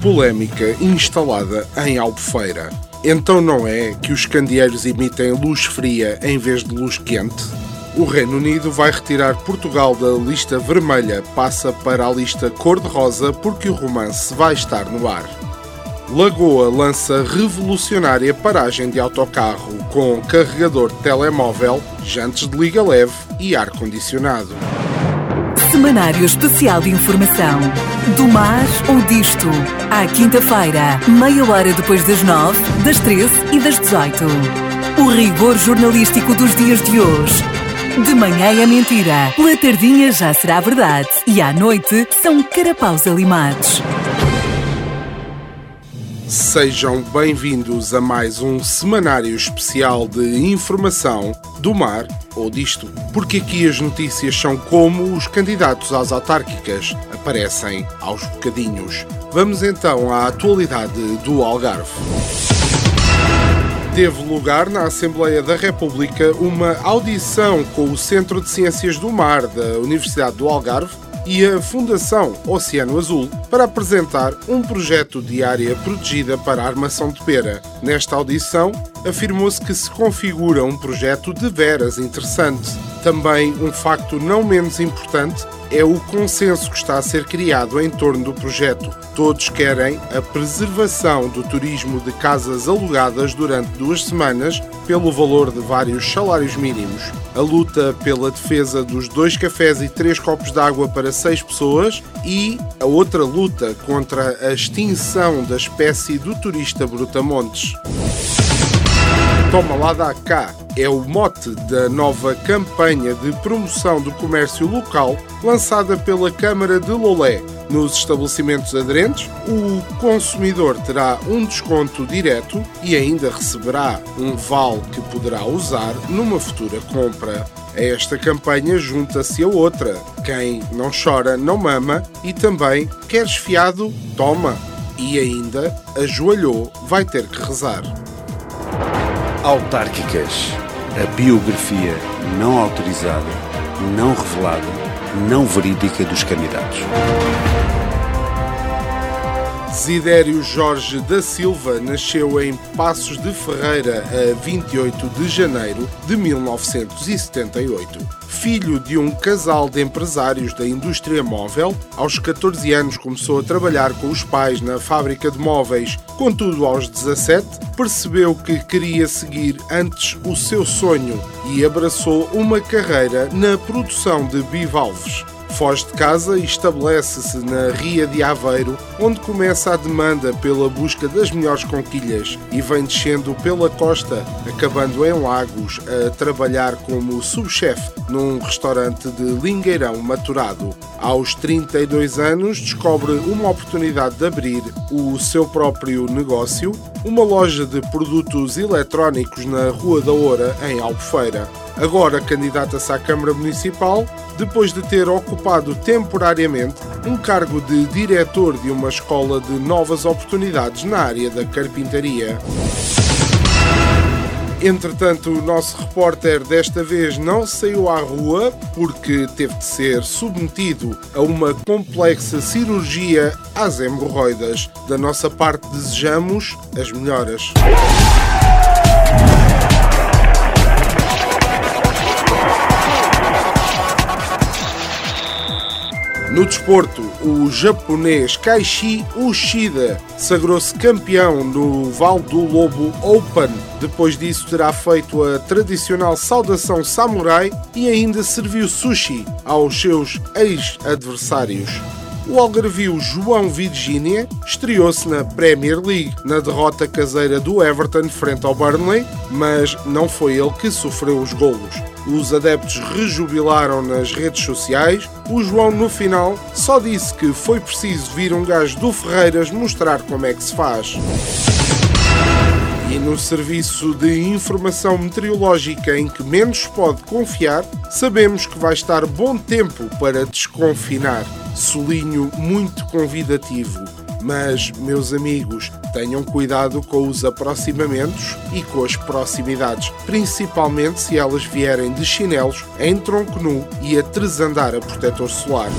Polémica instalada em Albufeira. Então não é que os candeeiros emitem luz fria em vez de luz quente? O Reino Unido vai retirar Portugal da lista vermelha, passa para a lista cor-de-rosa porque o romance vai estar no ar. Lagoa lança revolucionária paragem de autocarro com carregador de telemóvel, jantes de liga leve e ar-condicionado. Semanário Especial de Informação. Do mar ou disto. À quinta-feira, meia hora depois das nove, das treze e das dezoito. O rigor jornalístico dos dias de hoje. De manhã é mentira, pela tardinha já será verdade e à noite são carapaus alimados. Sejam bem-vindos a mais um semanário especial de informação do mar ou disto, porque aqui as notícias são como os candidatos às autárquicas aparecem aos bocadinhos. Vamos então à atualidade do Algarve. Teve lugar na Assembleia da República uma audição com o Centro de Ciências do Mar da Universidade do Algarve e a Fundação Oceano Azul para apresentar um projeto de área protegida para a armação de pera. Nesta audição, afirmou-se que se configura um projeto de veras interessante. Também um facto não menos importante é o consenso que está a ser criado em torno do projeto. Todos querem a preservação do turismo de casas alugadas durante duas semanas pelo valor de vários salários mínimos. A luta pela defesa dos dois cafés e três copos de água para seis pessoas e a outra luta contra a extinção da espécie do turista brutamontes. Toma lá da cá é o mote da nova campanha de promoção do comércio local lançada pela Câmara de Lolé. Nos estabelecimentos aderentes, o consumidor terá um desconto direto e ainda receberá um vale que poderá usar numa futura compra. A esta campanha junta-se a outra. Quem não chora não mama e também queres fiado, toma. E ainda ajoelhou, vai ter que rezar. Autárquicas. A biografia não autorizada, não revelada, não verídica dos candidatos. Desidério Jorge da Silva nasceu em Passos de Ferreira a 28 de janeiro de 1978. Filho de um casal de empresários da indústria móvel, aos 14 anos começou a trabalhar com os pais na fábrica de móveis. Contudo, aos 17, percebeu que queria seguir antes o seu sonho e abraçou uma carreira na produção de bivalves. Foge de casa e estabelece-se na Ria de Aveiro, onde começa a demanda pela busca das melhores conquilhas e vem descendo pela costa, acabando em Lagos a trabalhar como subchefe num restaurante de lingueirão maturado. Aos 32 anos, descobre uma oportunidade de abrir o seu próprio negócio, uma loja de produtos eletrónicos na Rua da Oura, em Albufeira. Agora candidata-se à Câmara Municipal, depois de ter ocupado temporariamente um cargo de diretor de uma escola de novas oportunidades na área da carpintaria. Entretanto, o nosso repórter desta vez não saiu à rua porque teve de ser submetido a uma complexa cirurgia às hemorroidas. Da nossa parte, desejamos as melhoras. Desporto, o japonês Kaishi Ushida sagrou-se campeão no Val do Lobo Open. Depois disso, terá feito a tradicional saudação samurai e ainda serviu sushi aos seus ex-adversários. O algarvio João Virgínia estreou-se na Premier League, na derrota caseira do Everton frente ao Burnley, mas não foi ele que sofreu os golos. Os adeptos rejubilaram nas redes sociais. O João, no final, só disse que foi preciso vir um gajo do Ferreiras mostrar como é que se faz. E no serviço de informação meteorológica em que menos pode confiar, sabemos que vai estar bom tempo para desconfinar. Solinho muito convidativo. Mas, meus amigos, tenham cuidado com os aproximamentos e com as proximidades, principalmente se elas vierem de chinelos, em tronco nu e a tresandar a protetor solar.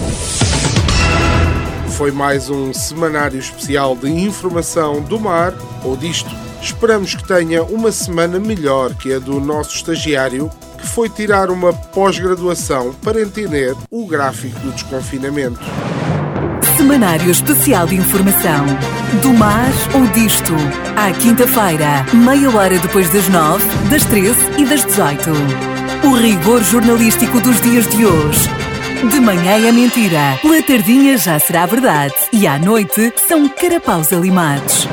Foi mais um semanário especial de informação do mar ou disto Esperamos que tenha uma semana melhor que a do nosso estagiário, que foi tirar uma pós-graduação para entender o gráfico do desconfinamento. Semanário Especial de Informação. Do mar ou disto. À quinta-feira, meia hora depois das nove, das treze e das dezoito. O rigor jornalístico dos dias de hoje. De manhã é mentira, pela tardinha já será verdade e à noite são carapaus alimados.